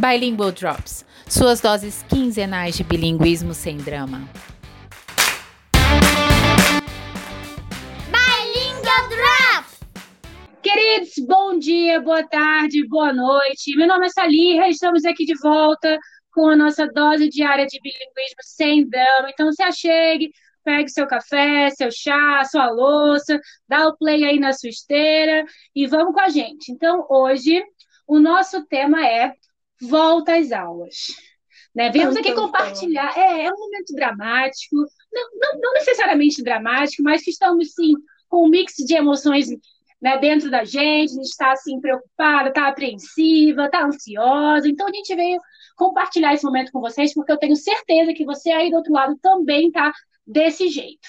Bilingual Drops, suas doses quinzenais de bilinguismo sem drama. Bilingual Drops! Queridos, bom dia, boa tarde, boa noite. Meu nome é Salira, estamos aqui de volta com a nossa dose diária de bilinguismo sem drama. Então se achegue, pegue seu café, seu chá, sua louça, dá o play aí na sua esteira e vamos com a gente. Então hoje o nosso tema é volta às aulas. Né? Viemos aqui compartilhar. É, é um momento dramático, não, não, não, necessariamente dramático, mas que estamos sim com um mix de emoções né, dentro da gente. A gente está assim preocupada, está apreensiva, está ansiosa. Então a gente veio compartilhar esse momento com vocês, porque eu tenho certeza que você aí do outro lado também está desse jeito.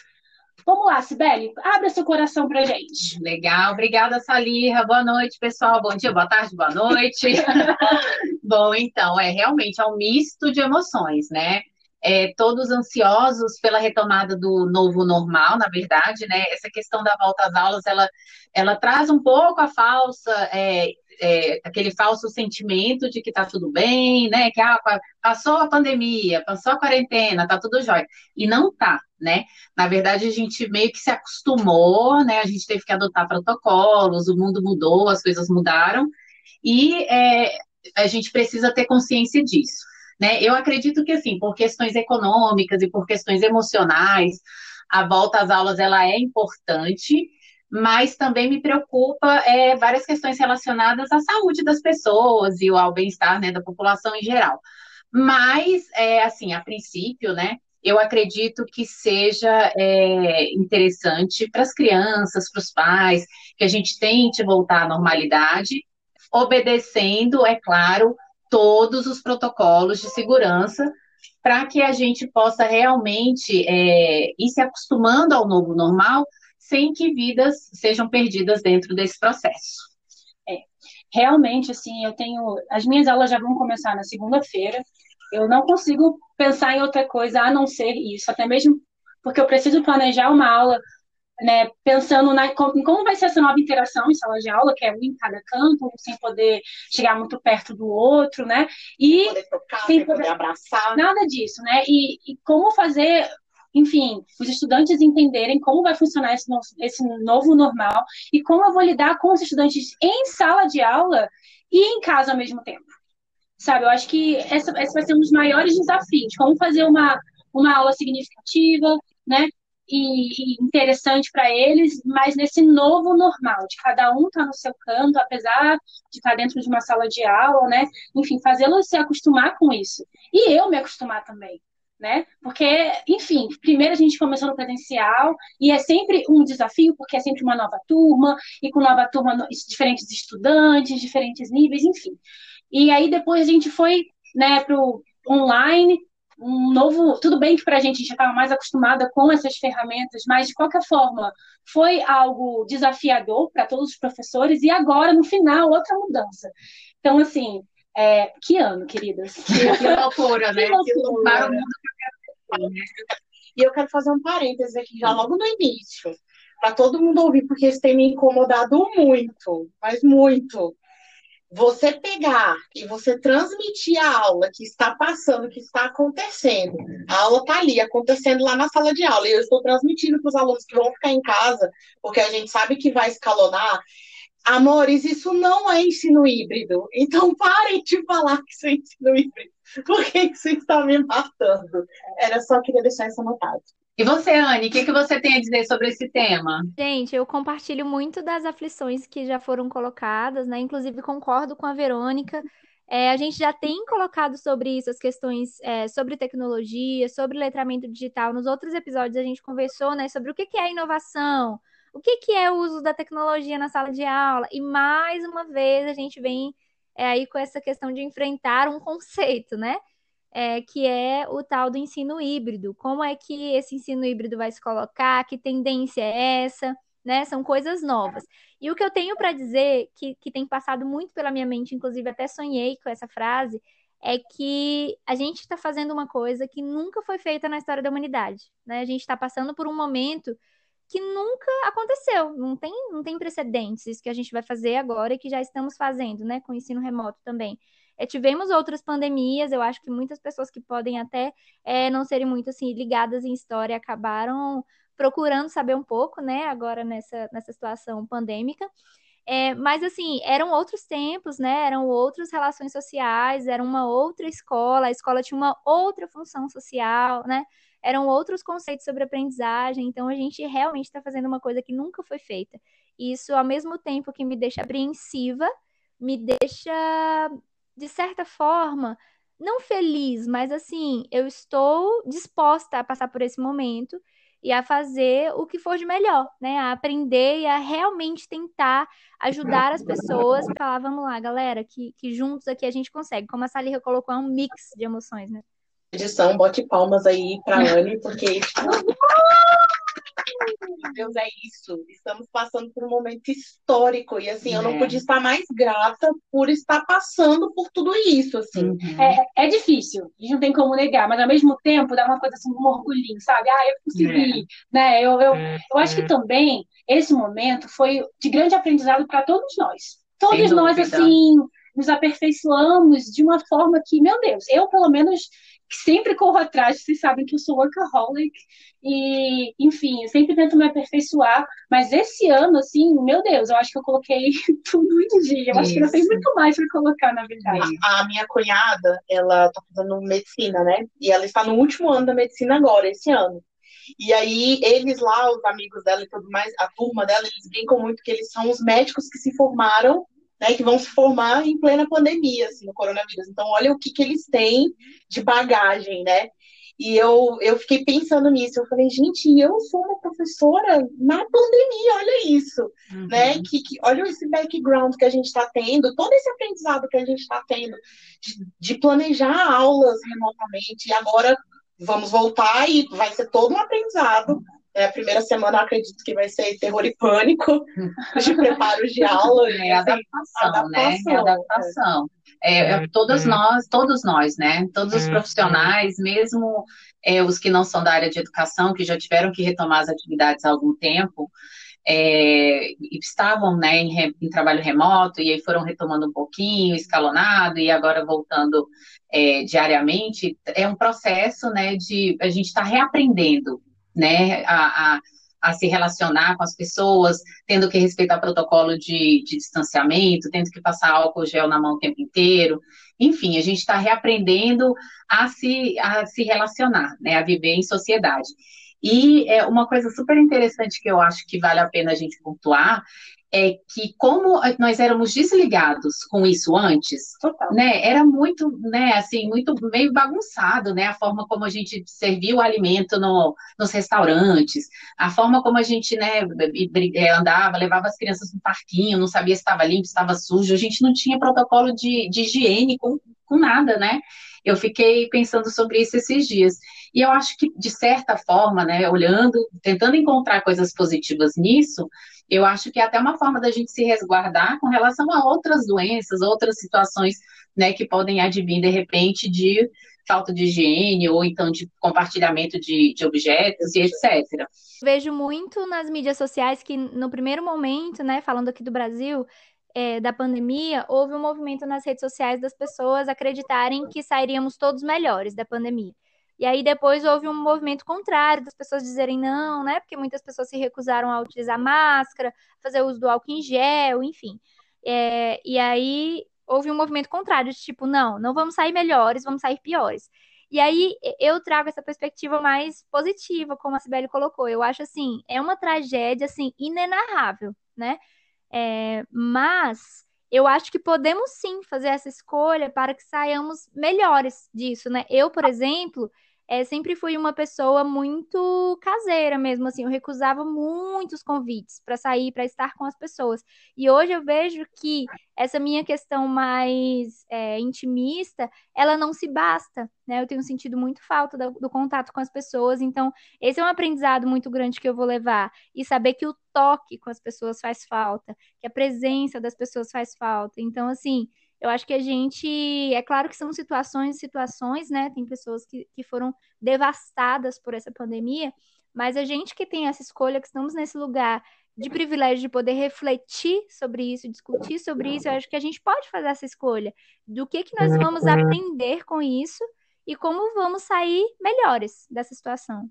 Vamos lá, Sibeli, abra seu coração pra gente. Legal, obrigada, Salirra. Boa noite, pessoal. Bom dia, boa tarde, boa noite. Bom, então, é realmente é um misto de emoções, né? É, todos ansiosos pela retomada do novo normal, na verdade, né? Essa questão da volta às aulas, ela, ela traz um pouco a falsa é, é, aquele falso sentimento de que está tudo bem, né? Que ah, passou a pandemia, passou a quarentena, tá tudo jóia. E não tá, né? Na verdade, a gente meio que se acostumou, né? A gente teve que adotar protocolos, o mundo mudou, as coisas mudaram, e é, a gente precisa ter consciência disso. Né? Eu acredito que, assim, por questões econômicas e por questões emocionais, a volta às aulas ela é importante, mas também me preocupa é, várias questões relacionadas à saúde das pessoas e ao bem-estar né, da população em geral. Mas, é, assim, a princípio, né, eu acredito que seja é, interessante para as crianças, para os pais, que a gente tente voltar à normalidade, obedecendo, é claro, todos os protocolos de segurança, para que a gente possa realmente é, ir se acostumando ao novo normal sem que vidas sejam perdidas dentro desse processo. É, realmente, assim, eu tenho. As minhas aulas já vão começar na segunda-feira. Eu não consigo pensar em outra coisa a não ser isso, até mesmo porque eu preciso planejar uma aula, né, pensando na, em como vai ser essa nova interação em sala de aula, que é um em cada canto, sem poder chegar muito perto do outro, né? E sem poder tocar, sem poder, poder abraçar. Nada disso, né? E, e como fazer enfim, os estudantes entenderem como vai funcionar esse, novo, esse novo normal e como eu vou lidar com os estudantes em sala de aula e em casa ao mesmo tempo. Sabe, eu acho que essa, esse vai ser um dos maiores desafios, como fazer uma, uma aula significativa, né, e, e interessante para eles, mas nesse novo normal, de cada um estar tá no seu canto, apesar de estar tá dentro de uma sala de aula, né, enfim, fazê-los se acostumar com isso. E eu me acostumar também, né? Porque, enfim, primeiro a gente começou no presencial e é sempre um desafio, porque é sempre uma nova turma, e com nova turma, diferentes estudantes, diferentes níveis, enfim. E aí depois a gente foi né, o online, um novo. Tudo bem que para a gente já estava mais acostumada com essas ferramentas, mas de qualquer forma foi algo desafiador para todos os professores, e agora, no final, outra mudança. Então, assim, é, que ano, queridas? Que, loucura, né? Que loucura. Mundo? E eu quero fazer um parênteses aqui já logo no início, para todo mundo ouvir, porque isso tem me incomodado muito, mas muito. Você pegar e você transmitir a aula que está passando, que está acontecendo. A aula está ali, acontecendo lá na sala de aula. E eu estou transmitindo para os alunos que vão ficar em casa, porque a gente sabe que vai escalonar. Amores, isso não é ensino híbrido. Então parem de falar que isso é ensino híbrido. Por que, você está me matando? Era só queria deixar isso anotado. E você, Anne, o que, que você tem a dizer sobre esse tema? Gente, eu compartilho muito das aflições que já foram colocadas, né? Inclusive, concordo com a Verônica. É, a gente já tem colocado sobre isso as questões é, sobre tecnologia, sobre letramento digital. Nos outros episódios a gente conversou né, sobre o que, que é inovação, o que, que é o uso da tecnologia na sala de aula? E mais uma vez a gente vem é, aí com essa questão de enfrentar um conceito, né? É, que é o tal do ensino híbrido. Como é que esse ensino híbrido vai se colocar? Que tendência é essa? Né? São coisas novas. E o que eu tenho para dizer, que, que tem passado muito pela minha mente, inclusive até sonhei com essa frase, é que a gente está fazendo uma coisa que nunca foi feita na história da humanidade. Né? A gente está passando por um momento que nunca aconteceu, não tem, não tem precedentes, isso que a gente vai fazer agora e que já estamos fazendo, né, com o ensino remoto também. É, tivemos outras pandemias, eu acho que muitas pessoas que podem até é, não serem muito assim ligadas em história acabaram procurando saber um pouco, né, agora nessa, nessa situação pandêmica. É, mas assim, eram outros tempos, né? Eram outras relações sociais, era uma outra escola, a escola tinha uma outra função social, né? Eram outros conceitos sobre aprendizagem, então a gente realmente está fazendo uma coisa que nunca foi feita. E isso, ao mesmo tempo que me deixa apreensiva, me deixa, de certa forma, não feliz, mas assim, eu estou disposta a passar por esse momento e a fazer o que for de melhor, né? A aprender e a realmente tentar ajudar as pessoas a falar, vamos lá, galera, que, que juntos aqui a gente consegue. Como a Salih colocou, é um mix de emoções, né? Edição, bote palmas aí pra Anne, porque Deus, é isso. Estamos passando por um momento histórico e assim, eu não é. podia estar mais grata por estar passando por tudo isso, assim. Uhum. É, é difícil, a gente não tem como negar, mas ao mesmo tempo dá uma coisa assim, um orgulhinho, sabe? Ah, eu consegui, é. né? Eu, eu, é, eu acho que também esse momento foi de grande aprendizado para todos nós. Todos nós, assim, nos aperfeiçoamos de uma forma que, meu Deus, eu pelo menos sempre corro atrás, vocês sabem que eu sou workaholic e, enfim, eu sempre tento me aperfeiçoar, mas esse ano, assim, meu Deus, eu acho que eu coloquei tudo em dia, eu acho que ainda tem muito mais para colocar, na verdade. A, a, minha cunhada, ela tá fazendo medicina, né, e ela está no último ano da medicina agora, esse ano. E aí, eles lá, os amigos dela e tudo mais, a turma dela, eles brincam muito que eles são os médicos que se formaram né, que vão se formar em plena pandemia, assim, no coronavírus. Então, olha o que, que eles têm de bagagem, né? E eu, eu fiquei pensando nisso. Eu falei, gente, eu sou uma professora na pandemia, olha isso, uhum. né? Que, que, olha esse background que a gente está tendo, todo esse aprendizado que a gente está tendo de, de planejar aulas remotamente. E agora vamos voltar e vai ser todo um aprendizado é, a primeira semana eu acredito que vai ser terror e pânico, de preparos de aula. Né? É adaptação, adaptação, né? É adaptação. É, é, todos nós, todos nós, né? Todos os profissionais, mesmo é, os que não são da área de educação, que já tiveram que retomar as atividades há algum tempo, é, estavam né, em, em, trabalho remoto e aí foram retomando um pouquinho, escalonado, e agora voltando é, diariamente, é um processo né, de a gente estar tá reaprendendo né, a, a, a, se relacionar com as pessoas, tendo que respeitar protocolo de, de distanciamento, tendo que passar álcool gel na mão o tempo inteiro. Enfim, a gente está reaprendendo a se, a se relacionar, né, a viver em sociedade. E é uma coisa super interessante que eu acho que vale a pena a gente pontuar é que como nós éramos desligados com isso antes, Total. né, era muito, né, assim, muito meio bagunçado, né, a forma como a gente servia o alimento no, nos restaurantes, a forma como a gente, né, é, andava, levava as crianças no parquinho, não sabia se estava limpo, se estava sujo, a gente não tinha protocolo de, de higiene com, com nada, né, eu fiquei pensando sobre isso esses dias. E eu acho que, de certa forma, né, olhando, tentando encontrar coisas positivas nisso, eu acho que é até uma forma da gente se resguardar com relação a outras doenças, outras situações né, que podem advir de repente de falta de higiene ou então de compartilhamento de, de objetos e etc. Vejo muito nas mídias sociais que no primeiro momento, né, falando aqui do Brasil, é, da pandemia, houve um movimento nas redes sociais das pessoas acreditarem que sairíamos todos melhores da pandemia. E aí depois houve um movimento contrário das pessoas dizerem não, né? Porque muitas pessoas se recusaram a utilizar máscara, fazer uso do álcool em gel, enfim. É, e aí houve um movimento contrário, de tipo, não, não vamos sair melhores, vamos sair piores. E aí eu trago essa perspectiva mais positiva, como a Sibeli colocou. Eu acho assim, é uma tragédia assim inenarrável, né? É, mas eu acho que podemos sim fazer essa escolha para que saiamos melhores disso, né? Eu, por exemplo, é, sempre fui uma pessoa muito caseira mesmo, assim, eu recusava muitos convites para sair, para estar com as pessoas. E hoje eu vejo que essa minha questão mais é, intimista, ela não se basta, né? Eu tenho sentido muito falta do, do, contato com as pessoas, então esse é um aprendizado muito grande que eu vou levar. E saber que o toque com as pessoas faz falta, que a presença das pessoas faz falta. Então, assim, eu acho que a gente. É claro que são situações e situações, né? Tem pessoas que, que foram devastadas por essa pandemia, mas a gente que tem essa escolha, que estamos nesse lugar de privilégio de poder refletir sobre isso, discutir sobre isso, eu acho que a gente pode fazer essa escolha do que que nós vamos aprender com isso e como vamos sair melhores dessa situação.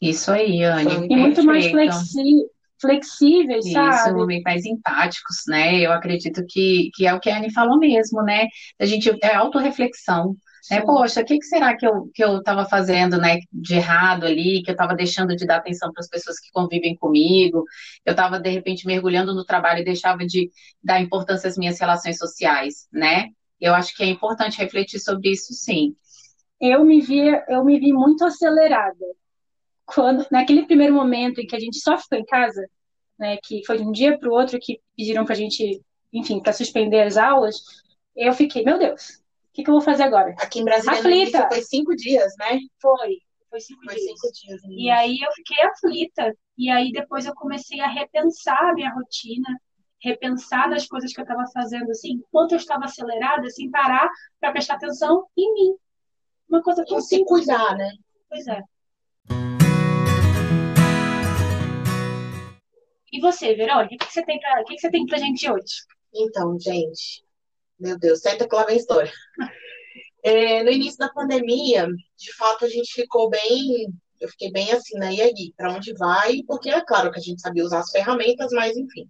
Isso aí, Anne. E muito mais flexi flexíveis, Isso, sabe? mais empáticos, né? Eu acredito que, que é o que a Anne falou mesmo, né? A gente é autorreflexão. Né? Poxa, o que, que será que eu que eu estava fazendo, né, de errado ali, que eu estava deixando de dar atenção para as pessoas que convivem comigo, eu estava de repente mergulhando no trabalho e deixava de dar importância às minhas relações sociais, né? Eu acho que é importante refletir sobre isso, sim. Eu me vi, eu me vi muito acelerada quando naquele primeiro momento em que a gente só ficou em casa, né, que foi de um dia para o outro que pediram para a gente, enfim, para suspender as aulas, eu fiquei, meu Deus, o que, que eu vou fazer agora? Aqui em Brasília Aflita. foi cinco dias, né? Foi, foi cinco Foi dias. cinco dias. E aí eu fiquei aflita. E aí depois eu comecei a repensar a minha rotina, repensar das coisas que eu estava fazendo, assim, enquanto eu estava acelerada, sem parar para prestar atenção em mim. Uma coisa tão E se simples. cuidar, né? Pois é. E você, Verônica, o que você tem pra, o que você tem pra gente hoje? Então, gente, meu Deus, senta que lá vem história. É, no início da pandemia, de fato, a gente ficou bem. Eu fiquei bem assim, né? E aí, para onde vai? Porque é claro que a gente sabia usar as ferramentas, mas enfim.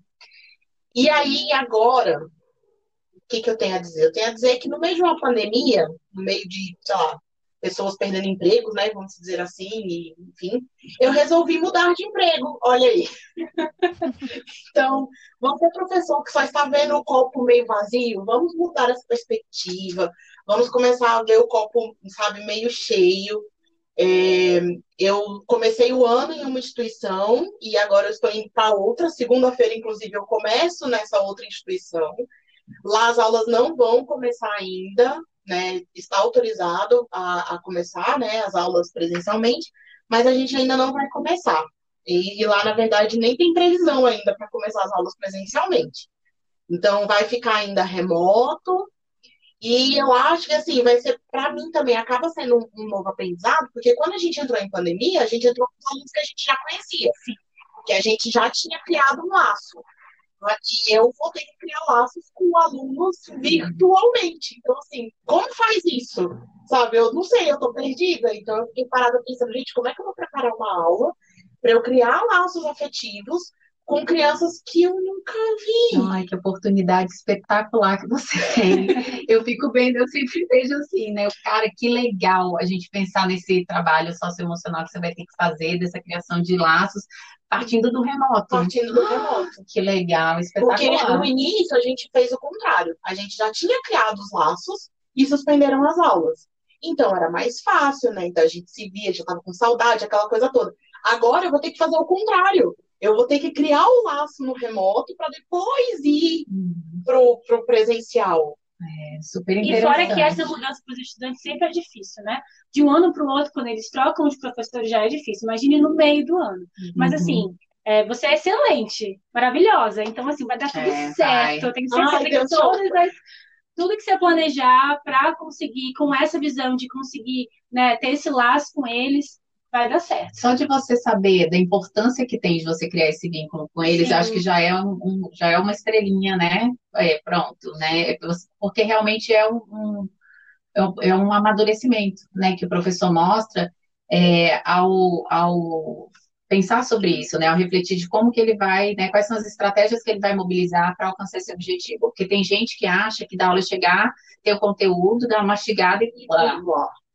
E aí, agora, o que que eu tenho a dizer? Eu tenho a dizer que no meio de uma pandemia, no meio de, sei lá, pessoas perdendo empregos, né? Vamos dizer assim, e, enfim, eu resolvi mudar de emprego. Olha aí. Então, você, professor, que só está vendo o copo meio vazio, vamos mudar essa perspectiva, vamos começar a ver o copo, sabe, meio cheio. É, eu comecei o ano em uma instituição e agora eu estou indo para outra. Segunda-feira, inclusive, eu começo nessa outra instituição. Lá as aulas não vão começar ainda, né? Está autorizado a, a começar, né, as aulas presencialmente, mas a gente ainda não vai começar. E, e lá, na verdade, nem tem previsão ainda para começar as aulas presencialmente. Então, vai ficar ainda remoto. E eu acho que, assim, vai ser, para mim também, acaba sendo um, um novo aprendizado, porque quando a gente entrou em pandemia, a gente entrou com alunos que a gente já conhecia, que a gente já tinha criado um laço. E eu vou ter que criar laços com alunos virtualmente. Então, assim, como faz isso? Sabe, eu não sei, eu tô perdida. Então, eu fiquei parada pensando, gente, como é que eu vou preparar uma aula para eu criar laços afetivos com crianças que eu nunca vi? Ai, que oportunidade espetacular que você tem. Eu fico vendo, eu sempre vejo assim, né? Cara, que legal a gente pensar nesse trabalho socioemocional que você vai ter que fazer, dessa criação de laços, partindo do remoto. Partindo do remoto. Que legal, Porque espetacular. no início a gente fez o contrário. A gente já tinha criado os laços e suspenderam as aulas. Então era mais fácil, né? Então a gente se via, já tava com saudade, aquela coisa toda. Agora eu vou ter que fazer o contrário. Eu vou ter que criar o laço no remoto para depois ir Hum, pro, pro presencial. É super E fora que essa mudança para os estudantes sempre é difícil, né? De um ano para o outro, quando eles trocam os professores, já é difícil. Imagine no meio do ano. Mas Uhum. assim, é, você é excelente, maravilhosa. Então, assim, vai dar tudo É, certo. vai. Ai, que Deus todas as, tudo que você planejar para conseguir, com essa visão de conseguir né, ter esse laço com eles, vai dar certo. Só de você saber da importância que tem de você criar esse vínculo com eles, Sim. acho que já é, um, um- já é uma estrelinha, né? É, pronto, né? Porque realmente é um, um- é um- é um amadurecimento, né? Que o professor mostra é, ao, ao pensar sobre isso, né? Ao refletir de como que ele vai, né? Quais são as estratégias que ele vai mobilizar para alcançar esse objetivo. Porque tem gente que acha que da aula chegar, ter o conteúdo, dar uma mastigada e,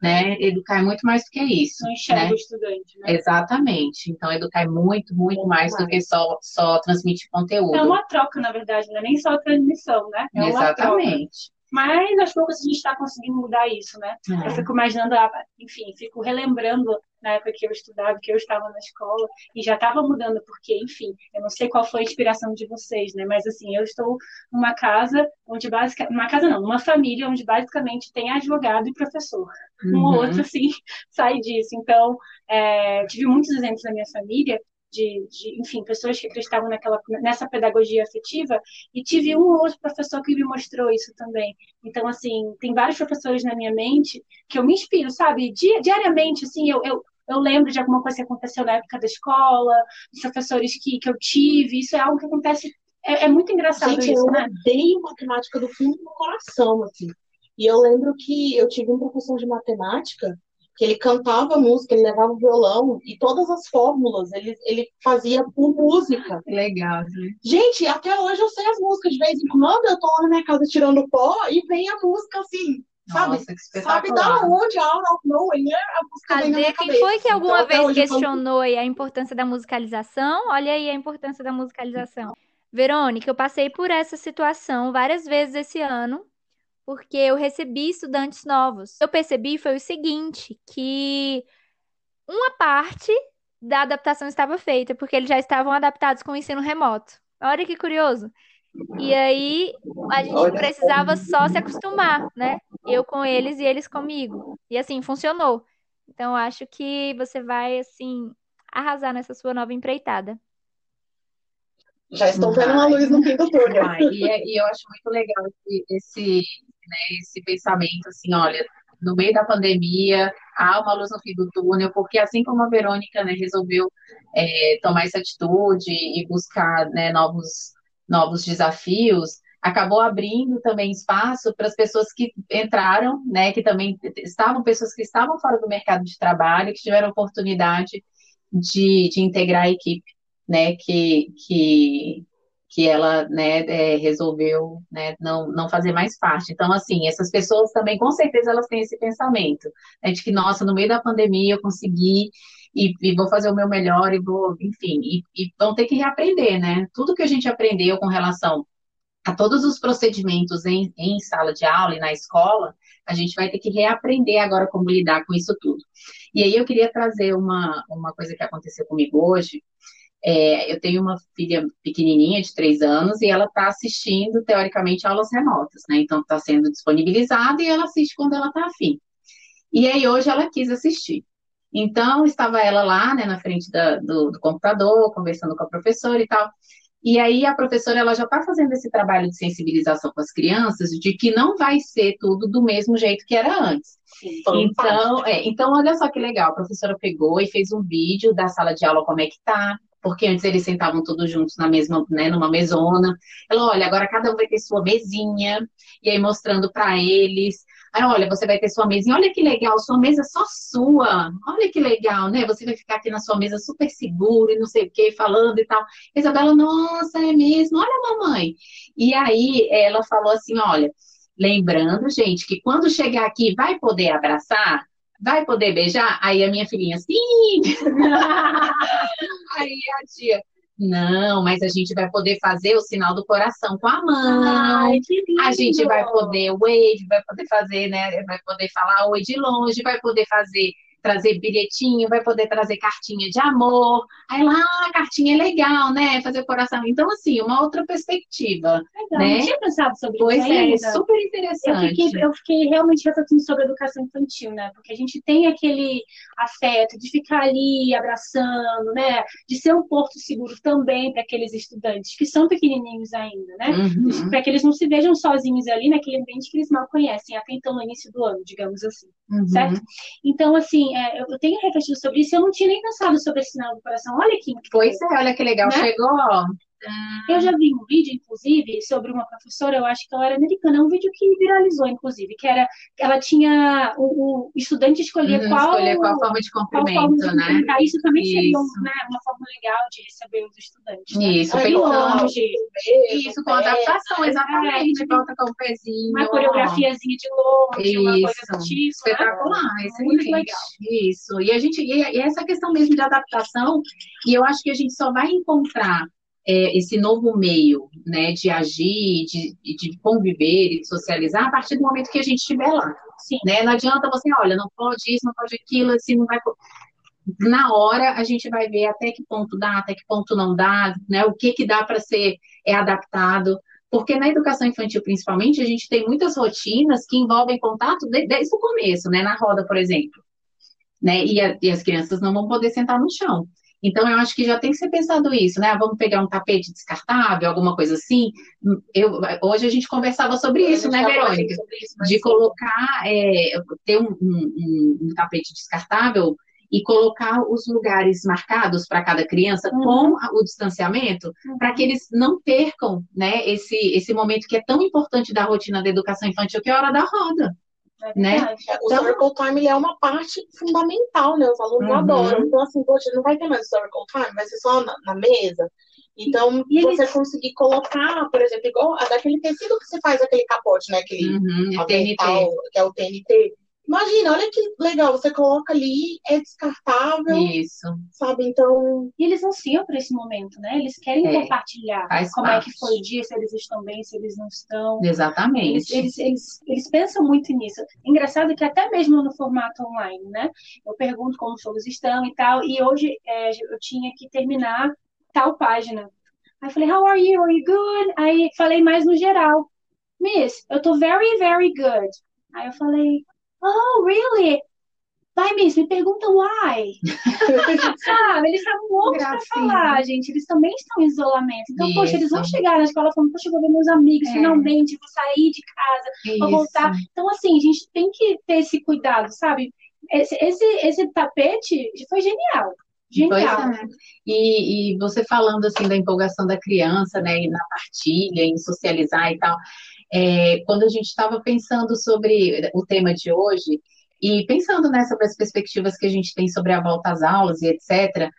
né? Educar é muito mais do que isso, Não enxerga né? o estudante, né? Exatamente. Então, educar é muito, muito Muito mais do mais. que só, só transmitir conteúdo. É uma troca, na verdade, não é nem só transmissão, né? É uma troca. Exatamente. Mas aos poucos a gente está conseguindo mudar isso, né? É. Eu fico imaginando, a- enfim, fico relembrando na época que eu estudava, que eu estava na escola, e já estava mudando, porque, enfim, eu não sei qual foi a inspiração de vocês, né? Mas, assim, eu estou numa casa onde, basicamente, numa casa não, numa família onde, basicamente, tem advogado e professor. Um ou Uhum. outro, assim, sai disso. Então, é, tive muitos exemplos na minha família de, de, enfim, pessoas que acreditavam naquela, nessa pedagogia afetiva, e tive um ou outro professor que me mostrou isso também. Então, assim, tem vários professores na minha mente que eu me inspiro, sabe? Di- Diariamente, assim, eu, eu, eu lembro de alguma coisa que aconteceu na época da escola, dos professores que, que eu tive. Isso é algo que acontece. É, é muito engraçado Gente, isso, eu né? odeio matemática do fundo do coração, assim. E eu lembro que eu tive um professor de matemática que ele cantava música, ele levava o violão e todas as fórmulas ele, ele fazia por música. Legal, né? Gente, até hoje eu sei as músicas. De vez em quando eu tô lá na minha casa tirando pó e vem a música assim, sabe? Nossa, que Sabe da onde? Out of nowhere, a música Cadê? Quem cabeça. foi que alguma Então, vez questionou a importância da musicalização? Olha aí a importância da musicalização. Verônica, eu passei por essa situação várias vezes esse ano, porque eu recebi estudantes novos. Eu percebi foi o seguinte, que uma parte da adaptação estava feita, porque eles já estavam adaptados com o ensino remoto. Olha que curioso. E aí a gente precisava só se acostumar, né? Eu com eles e eles comigo. E assim, funcionou. Então, eu acho que você vai, assim, arrasar nessa sua nova empreitada. Já estou vendo uma luz no fim do túnel. E, é- e eu acho muito legal esse, esse, né, esse pensamento, assim, olha, no meio da pandemia, há uma luz no fim do túnel, porque assim como a Verônica, né, resolveu é, tomar essa atitude e buscar, né, novos, novos desafios, acabou abrindo também espaço para as pessoas que entraram, né, que também estavam, pessoas que estavam fora do mercado de trabalho, que tiveram oportunidade de, de integrar a equipe, né, que, que, que ela, né, é, resolveu, né, não, não fazer mais parte. Então, assim, essas pessoas também, com certeza, elas têm esse pensamento, né, de que, nossa, no meio da pandemia eu consegui e, e vou fazer o meu melhor e vou, enfim, e, e vão ter que reaprender, né? Tudo que a gente aprendeu com relação a todos os procedimentos em, em sala de aula e na escola, a gente vai ter que reaprender agora como lidar com isso tudo. E aí eu queria trazer uma, uma coisa que aconteceu comigo hoje. É, eu tenho uma filha pequenininha de três anos e ela está assistindo, teoricamente, aulas remotas, né? Então está sendo disponibilizada e ela assiste quando ela está afim. E aí hoje ela quis assistir. Então estava ela lá, né, na frente da- do, do computador, conversando com a professora e tal. E aí a professora ela já está fazendo esse trabalho de sensibilização com as crianças de que não vai ser tudo do mesmo jeito que era antes. Então, é, então, olha só que legal, a professora pegou e fez um vídeo da sala de aula como é que tá, porque antes eles sentavam todos juntos na mesma, né, numa mesona. Ela, olha, agora cada um vai ter sua mesinha, e aí mostrando para eles. Olha, você vai ter sua mesinha, olha que legal, sua mesa só sua. Olha que legal, né? Você vai ficar aqui na sua mesa super seguro e não sei o que, falando e tal. Isabela, nossa, é mesmo, olha, mamãe. E aí ela falou assim: olha, lembrando, gente, que quando chegar aqui vai poder abraçar, vai poder beijar? Aí a minha filhinha, sim! Aí a tia, não, mas a gente vai poder fazer o sinal do coração com a mão. Ai, que lindo! A gente vai poder wave, vai poder fazer, né? Vai poder falar oi de longe, vai poder fazer, trazer bilhetinho, vai poder trazer cartinha de amor. Aí lá, a cartinha é legal, né? Fazer o coração. Então, assim, uma outra perspectiva. Legal, né? não tinha pensado sobre Pois isso é, ainda. super Eu interessante. fiquei, eu fiquei realmente refletindo sobre a educação infantil, né? Porque a gente tem aquele afeto de ficar ali abraçando, né? De ser um porto seguro também para aqueles estudantes que são pequenininhos ainda, né? Uhum. Para que eles não se vejam sozinhos ali naquele ambiente que eles mal conhecem, até então no início do ano, digamos assim, Uhum. certo? Então, assim, é, eu tenho refletido sobre isso e eu não tinha nem pensado sobre esse sinal do coração. Olha que. Pois é, olha que legal. Né? Chegou, ó. Eu já vi um vídeo, inclusive, sobre uma professora, eu acho que ela era americana, é um vídeo que viralizou, inclusive, que era, ela tinha, o, o estudante escolhia Uhum, qual, escolher qual forma de qual forma cumprimento, de né? Isso também seria um, Isso. né, uma forma legal de receber os estudantes. né? Isso, Aí, longe, Isso, com adaptação, exatamente. Volta com o pezinho. uma coreografiazinha de longe, uma coisa Isso, do tipo. né? Espetacular, excelente. Muito legal. Isso. E a gente, e e essa questão mesmo de adaptação, e eu acho que a gente só vai encontrar é, esse novo meio, né, de agir, de, de conviver e de socializar a partir do momento que a gente estiver lá. Sim. Né? Não adianta você, olha, não pode isso, não pode aquilo, assim, não vai. Na hora a gente vai ver até que ponto dá, até que ponto não dá, né? O que que dá para ser é adaptado. Porque na educação infantil, principalmente, a gente tem muitas rotinas que envolvem contato de- desde o começo, né? Na roda, por exemplo. Né? E, a- e as crianças não vão poder sentar no chão. Então, eu acho que já tem que ser pensado isso, né? Vamos pegar um tapete descartável, alguma coisa assim. Eu, hoje a gente conversava sobre isso, né, Verônica? De colocar, é, ter um, um- um- um tapete descartável e colocar os lugares marcados para cada criança uhum. com o distanciamento, uhum. para que eles não percam né, esse, esse momento que é tão importante da rotina da educação infantil, que é a hora da roda. É né? O então, Circle Time ele é uma parte fundamental, né? Os alunos uhum. adoram. Então, assim, poxa, não vai ter mais Circle Time, vai ser só na, na mesa. Então, e você eles... conseguir colocar, por exemplo, igual daquele tecido que você faz aquele capote, né? Aquele uhum, TNT. que é o TNT. Imagina, olha que legal, você coloca ali, é descartável. Isso. Sabe, então. E eles ansiam para esse momento, né? Eles querem é, compartilhar como parte. é que foi o dia, se eles estão bem, se eles não estão. Exatamente. Eles, eles, eles, eles pensam muito nisso. Engraçado que até mesmo no formato online, né? Eu pergunto como os shows estão e tal, e hoje é, eu tinha que terminar tal página. Aí eu falei, how are you? Are you good? Aí falei mais no geral. Miss, eu tô very, very good. Aí eu falei, Oh, really? Vai, Miss, me pergunta why. Sabe, eles estavam loucos para falar, gente. Eles também estão em isolamento. Então, Isso. poxa, eles vão chegar na escola falando, poxa, eu vou ver meus amigos, é. finalmente, vou sair de casa, Isso. vou voltar. Então, assim, a gente tem que ter esse cuidado, sabe? Esse, esse, esse tapete foi genial. Genial. É. E, e, você falando assim da empolgação da criança, né, e na partilha, em socializar e tal. É, quando a gente estava pensando sobre o tema de hoje, e pensando né, sobre as perspectivas que a gente tem sobre a volta às aulas e etc.,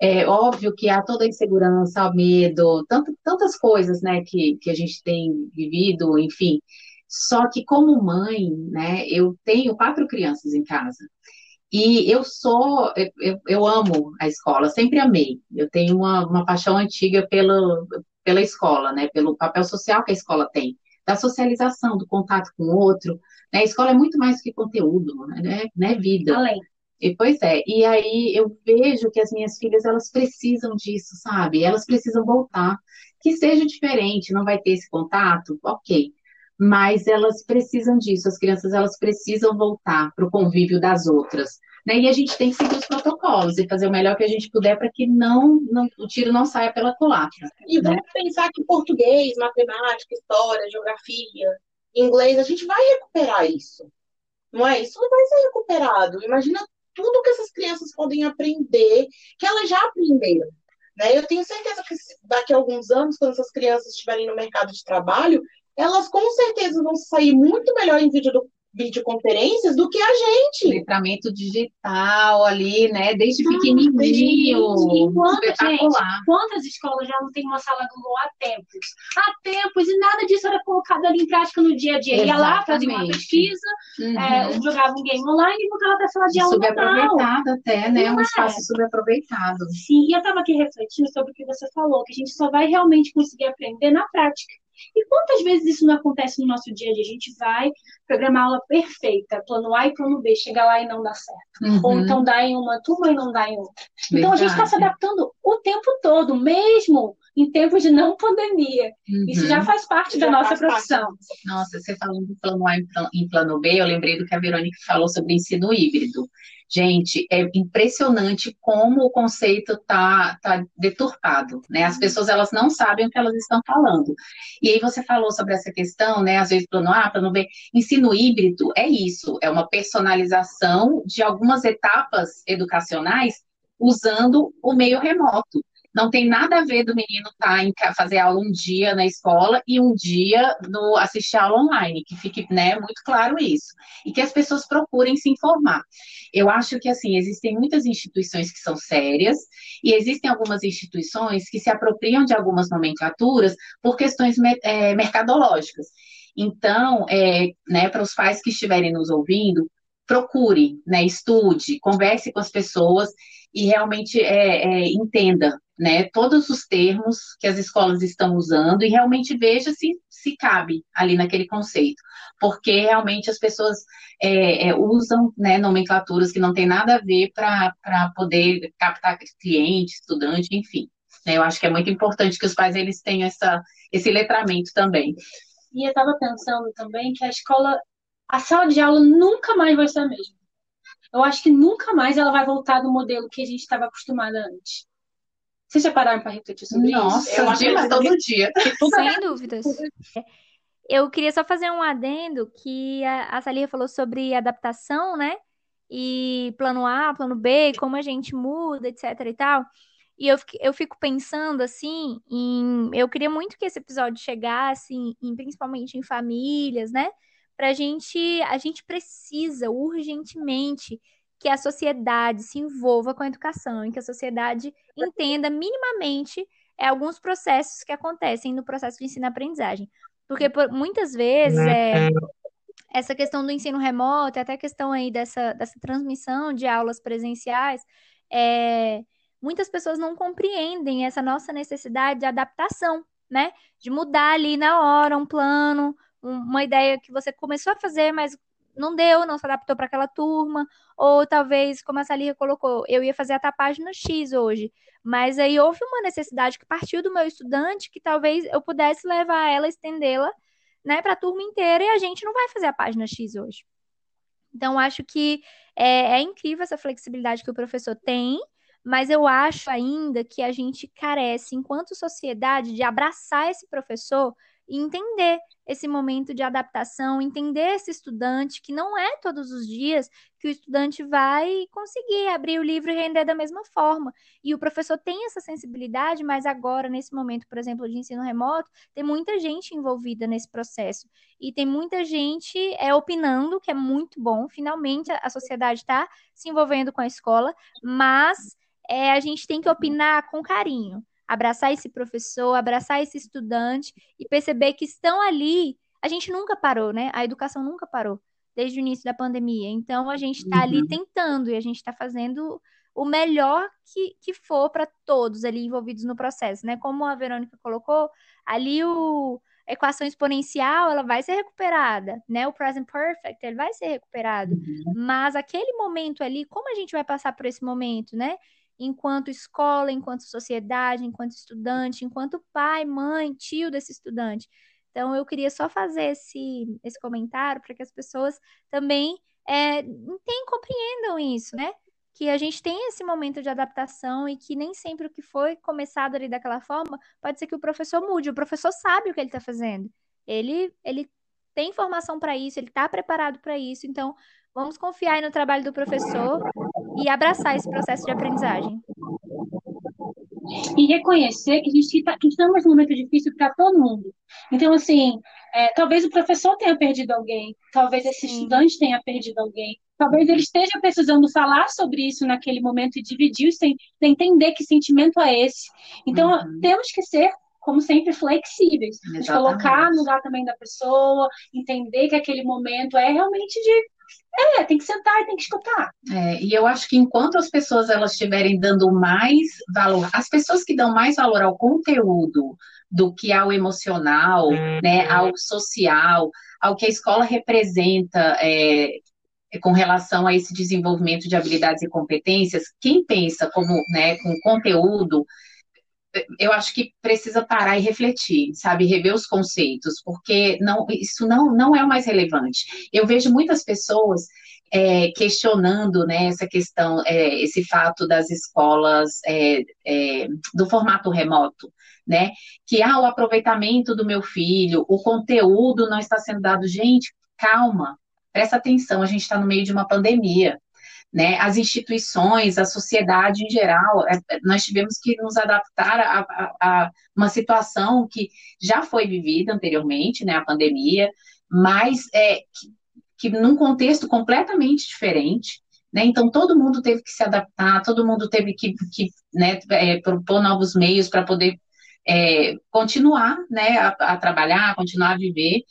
é óbvio que há toda a insegurança, o medo, tanto, tantas coisas né, que, que a gente tem vivido, enfim. Só que como mãe, né, eu tenho quatro crianças em casa. E eu sou, eu, eu amo a escola, sempre amei. Eu tenho uma, uma paixão antiga pela, pela escola, né, pelo papel social que a escola tem da socialização, do contato com o outro. Né? A escola é muito mais do que conteúdo, né? né? Vida. Além. E, pois é, e aí eu vejo que as minhas filhas, elas precisam disso, sabe? Elas precisam voltar. Que seja diferente, não vai ter esse contato, ok. Mas elas precisam disso, as crianças, elas precisam voltar para o convívio das outras. Né? E a gente tem que seguir os protocolos e fazer o melhor que a gente puder para que não, não, o tiro não saia pela culatra. E vamos né? pensar que português, matemática, história, geografia, inglês, a gente vai recuperar isso. Não é? Isso não vai ser recuperado. Imagina tudo que essas crianças podem aprender, que elas já aprenderam. Né? Eu tenho certeza que daqui a alguns anos, quando essas crianças estiverem no mercado de trabalho, elas com certeza vão sair muito melhor em vídeo do, videoconferências do que a gente. Letramento digital ali, né? Desde pequenininho. espetacular. Gente, quantas escolas já não tem uma sala Google há tempos? Há tempos, e nada disso era colocado ali em prática no dia a dia. Exatamente. Ia lá, fazia uma pesquisa, uhum. é, jogava um game online e voltava para a sala de aula. Subaproveitado até, né? Não um é. espaço subaproveitado. Sim, e eu estava aqui refletindo sobre o que você falou, que a gente só vai realmente conseguir aprender na prática. E quantas vezes isso não acontece no nosso dia a dia? A gente vai programar aula perfeita, plano A e plano B, chega lá e não dá certo. Uhum. Ou então dá em uma turma e não dá em outra. Verdade. Então a gente está se adaptando o tempo todo, mesmo em tempos de não pandemia. Uhum. Isso já faz parte já da nossa profissão. Parte. Nossa, você falando do plano A em plano B, eu lembrei do que a Verônica falou sobre ensino híbrido. Gente, é impressionante como o conceito tá, tá deturpado, né? As pessoas elas não sabem o que elas estão falando. E aí você falou sobre essa questão, né? Às vezes plano A, plano B. Ensino híbrido é isso, é uma personalização de algumas etapas educacionais usando o meio remoto. Não tem nada a ver do menino tá fazer aula um dia na escola e um dia no assistir aula online, que fique né, muito claro isso. E que as pessoas procurem se informar. Eu acho que assim, existem muitas instituições que são sérias, e existem algumas instituições que se apropriam de algumas nomenclaturas por questões é, mercadológicas. Então, é, né, para os pais que estiverem nos ouvindo, procure, né, estude, converse com as pessoas e realmente é, é, entenda né, todos os termos que as escolas estão usando e realmente veja se, se cabe ali naquele conceito. Porque realmente as pessoas é, é, usam né, nomenclaturas que não tem nada a ver para poder captar cliente, estudante, enfim. Eu acho que é muito importante que os pais eles tenham essa, esse letramento também. E eu estava pensando também que a escola, a sala de aula nunca mais vai ser a mesma. Eu acho que nunca mais ela vai voltar do modelo que a gente estava acostumada antes. Vocês já pararam para refletir sobre Nossa, isso? Nossa, eu todo dia. Sem dúvidas. Eu queria só fazer um adendo que a, a Salia falou sobre adaptação, né? e plano A, plano B, como a gente muda, etc e tal. E eu, eu fico pensando assim em. Eu queria muito que esse episódio chegasse, em, principalmente em famílias, né? Pra gente. A gente precisa urgentemente que a sociedade se envolva com a educação, e que a sociedade entenda minimamente é, alguns processos que acontecem no processo de ensino-aprendizagem. Porque por, muitas vezes é, essa questão do ensino remoto, até a questão aí dessa, dessa transmissão de aulas presenciais, é, muitas pessoas não compreendem essa nossa necessidade de adaptação, né? De mudar ali na hora um plano, uma ideia que você começou a fazer, mas não deu, não se adaptou para aquela turma, ou talvez, como a Salia colocou, eu ia fazer a página X hoje, mas aí houve uma necessidade que partiu do meu estudante que talvez eu pudesse levar ela, estendê-la, né, para a turma inteira e a gente não vai fazer a página X hoje. Então, acho que é, é incrível essa flexibilidade que o professor tem mas eu acho ainda que a gente carece, enquanto sociedade, de abraçar esse professor e entender esse momento de adaptação, entender esse estudante, que não é todos os dias que o estudante vai conseguir abrir o livro e render da mesma forma. E o professor tem essa sensibilidade, mas agora, nesse momento, por exemplo, de ensino remoto, tem muita gente envolvida nesse processo. E tem muita gente é, opinando, que é muito bom. Finalmente, a, sociedade está se envolvendo com a escola, mas é, a gente tem que opinar com carinho, abraçar esse professor, abraçar esse estudante e perceber que estão ali. A gente nunca parou, né? A educação nunca parou desde o início da pandemia. Então a gente está uhum. ali tentando e a gente está fazendo o melhor que, que for para todos ali envolvidos no processo, né? Como a Verônica colocou, ali o a equação exponencial ela vai ser recuperada, né? O present perfect ele vai ser recuperado, uhum. mas aquele momento ali, como a gente vai passar por esse momento, né? Enquanto escola, enquanto sociedade, enquanto estudante, enquanto pai, mãe, tio desse estudante. Então, eu queria só fazer esse, esse comentário para que as pessoas também é, tem, compreendam isso, né? Que a gente tem esse momento de adaptação e que nem sempre o que foi começado ali daquela forma pode ser que o professor mude. O professor sabe o que ele está fazendo. Ele, ele tem formação para isso, ele está preparado para isso. Então, vamos confiar no trabalho do professor e abraçar esse processo de aprendizagem. E reconhecer que a gente está que estamos num momento difícil para todo mundo. Então, assim, é, talvez o professor tenha perdido alguém, talvez esse Sim. estudante tenha perdido alguém, talvez ele esteja precisando falar sobre isso naquele momento e dividir, sem entender que sentimento é esse. Então, uhum. temos que ser como sempre, flexíveis. Colocar no lugar também da pessoa, entender que aquele momento é realmente de é, tem que sentar e tem que escutar. É, e eu acho que enquanto as pessoas elas estiverem dando mais valor, as pessoas que dão mais valor ao conteúdo do que ao emocional, uhum. né, ao social, ao que a escola representa é, com relação a esse desenvolvimento de habilidades e competências, quem pensa como, né, com conteúdo eu acho que precisa parar e refletir, sabe, rever os conceitos, porque não, isso não, não é o mais relevante. Eu vejo muitas pessoas é, questionando né, essa questão, é, esse fato das escolas é, é, do formato remoto, né? Que ah, o aproveitamento do meu filho, o conteúdo não está sendo dado. Gente, calma, presta atenção, a gente está no meio de uma pandemia né? As instituições, a sociedade em geral, é, é, nós tivemos que nos adaptar a, a, a, uma situação que já foi vivida anteriormente, né? A pandemia, mas é, que, que num contexto completamente diferente, né? Então todo mundo teve que se adaptar, todo mundo teve que, que né, é, propor novos meios para poder é, continuar, né? A, a trabalhar, continuar a viver.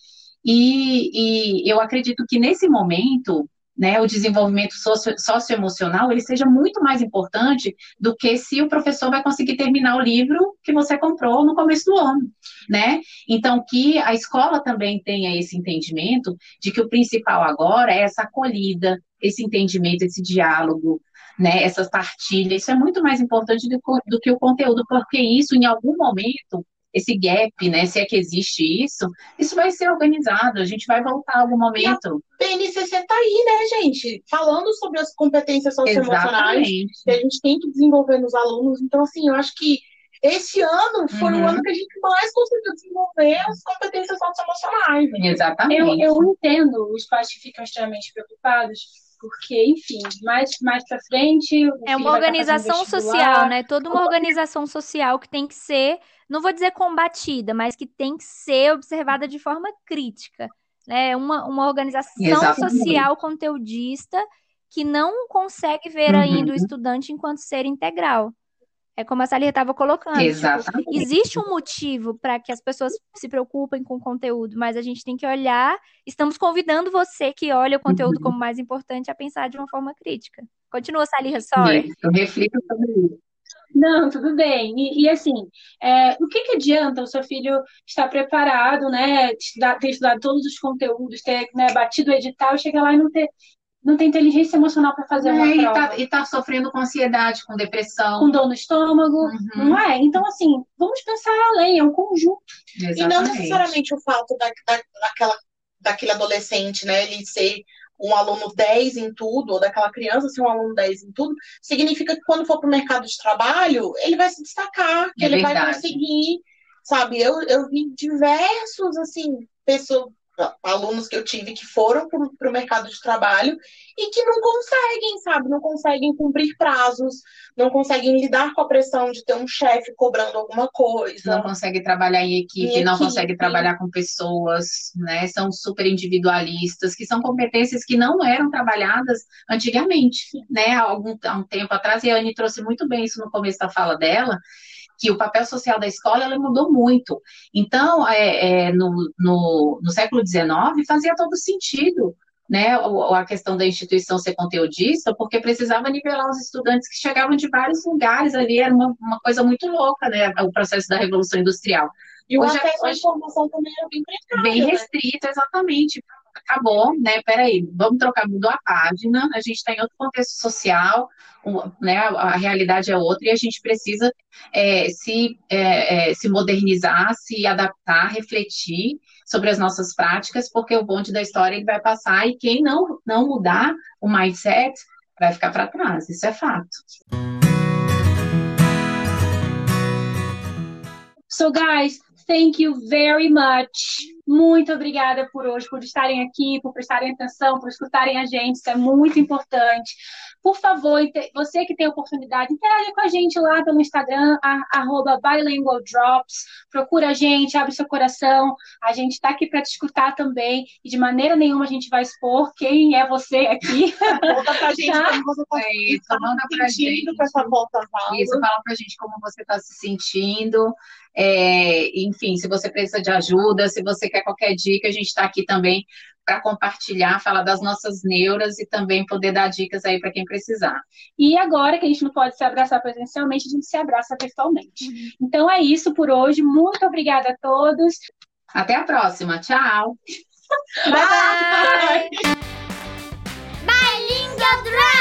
E, e eu acredito que nesse momento né, o desenvolvimento socio, socioemocional ele seja muito mais importante do que se o professor vai conseguir terminar o livro que você comprou no começo do ano, né? Então que a escola também tenha esse entendimento de que o principal agora é essa acolhida, esse entendimento, esse diálogo, né, essas partilhas, isso é muito mais importante do, do que o conteúdo, porque isso em algum momento esse gap, né? Se é que existe isso, isso vai ser organizado, a gente vai voltar a algum momento. E a PNCC está aí, né, gente? Falando sobre as competências socioemocionais que a gente tem que desenvolver nos alunos. Então, assim, eu acho que esse ano foi uhum. o ano que a gente mais conseguiu desenvolver as competências socioemocionais. Né? Exatamente. Eu, eu entendo os pais que ficam extremamente preocupados, porque, enfim, mais, mais para frente. É uma organização social, né? Toda uma organização social que tem que ser, não vou dizer combatida, mas que tem que ser observada de forma crítica. Né? Uma, uma organização Exatamente. social conteudista que não consegue ver uhum. ainda o estudante enquanto ser integral. É como a Salia estava colocando. Tipo, Exatamente. Tipo, existe um motivo para que as pessoas se preocupem com o conteúdo, mas a gente tem que olhar. Estamos convidando você que olha o conteúdo uhum. como mais importante a pensar de uma forma crítica. Continua, Salia, sorry. Eu reflito sobre isso. Não, tudo bem. E, e assim, é, o que, que adianta o seu filho estar preparado, né, ter estudado todos os conteúdos, ter né, batido o edital, chegar lá e não ter não tem inteligência emocional para fazer é, uma e Tá, e tá sofrendo com ansiedade, com depressão. Com dor no estômago, uhum. não é? Então, assim, vamos pensar além, é um conjunto. Exatamente. E não necessariamente o fato da, da, daquela, daquele adolescente, né, ele ser um aluno 10 em tudo, ou daquela criança ser um aluno 10 em tudo, significa que quando for para o mercado de trabalho, ele vai se destacar, que é ele verdade. vai conseguir, sabe? Eu, eu vi diversos, assim, pessoas, alunos que eu tive que foram para o mercado de trabalho e que não conseguem, sabe? Não conseguem cumprir prazos, não conseguem lidar com a pressão de ter um chefe cobrando alguma coisa. Não consegue trabalhar em equipe, em não equipe. consegue trabalhar com pessoas, né? São super individualistas, que são competências que não eram trabalhadas antigamente, né? Há, algum, há um tempo atrás, e a Anne trouxe muito bem isso no começo da fala dela, que o papel social da escola ela mudou muito. Então, é, é, no, no, no século XIX, fazia todo sentido né, a questão da instituição ser conteudista, porque precisava nivelar os estudantes que chegavam de vários lugares ali, era uma, uma coisa muito louca, né, o processo da Revolução Industrial. E o hoje, acesso à informação também era bem precário. Bem né? restrito, né? exatamente. Acabou, né? Peraí, vamos trocar, mudou a página, a gente está em outro contexto social, né? A realidade é outra e a gente precisa é, se, é, é, se modernizar, se adaptar, refletir sobre as nossas práticas, porque o bonde da história ele vai passar e quem não, não mudar o mindset vai ficar para trás, isso é fato. So, guys, thank you very much. Muito obrigada por hoje, por estarem aqui, por prestarem atenção, por escutarem a gente, isso é muito importante. Por favor, você que tem oportunidade, interaja com a gente lá pelo Instagram, arroba bilingualdrops. Procura a gente, abre seu coração. A gente está aqui para te escutar também. E de maneira nenhuma a gente vai expor quem é você aqui. Conta pra gente tá? como você está é isso, tá manda pra gente. com essa volta Isso, fala pra gente como você está se sentindo. É, enfim, se você precisa de ajuda, se você quer qualquer dica, a gente está aqui também para compartilhar, falar das nossas neuras e também poder dar dicas aí para quem precisar. E agora que a gente não pode se abraçar presencialmente, a gente se abraça virtualmente. Uhum. Então é isso por hoje. Muito obrigada a todos. Até a próxima. Tchau. bye. bye. bye.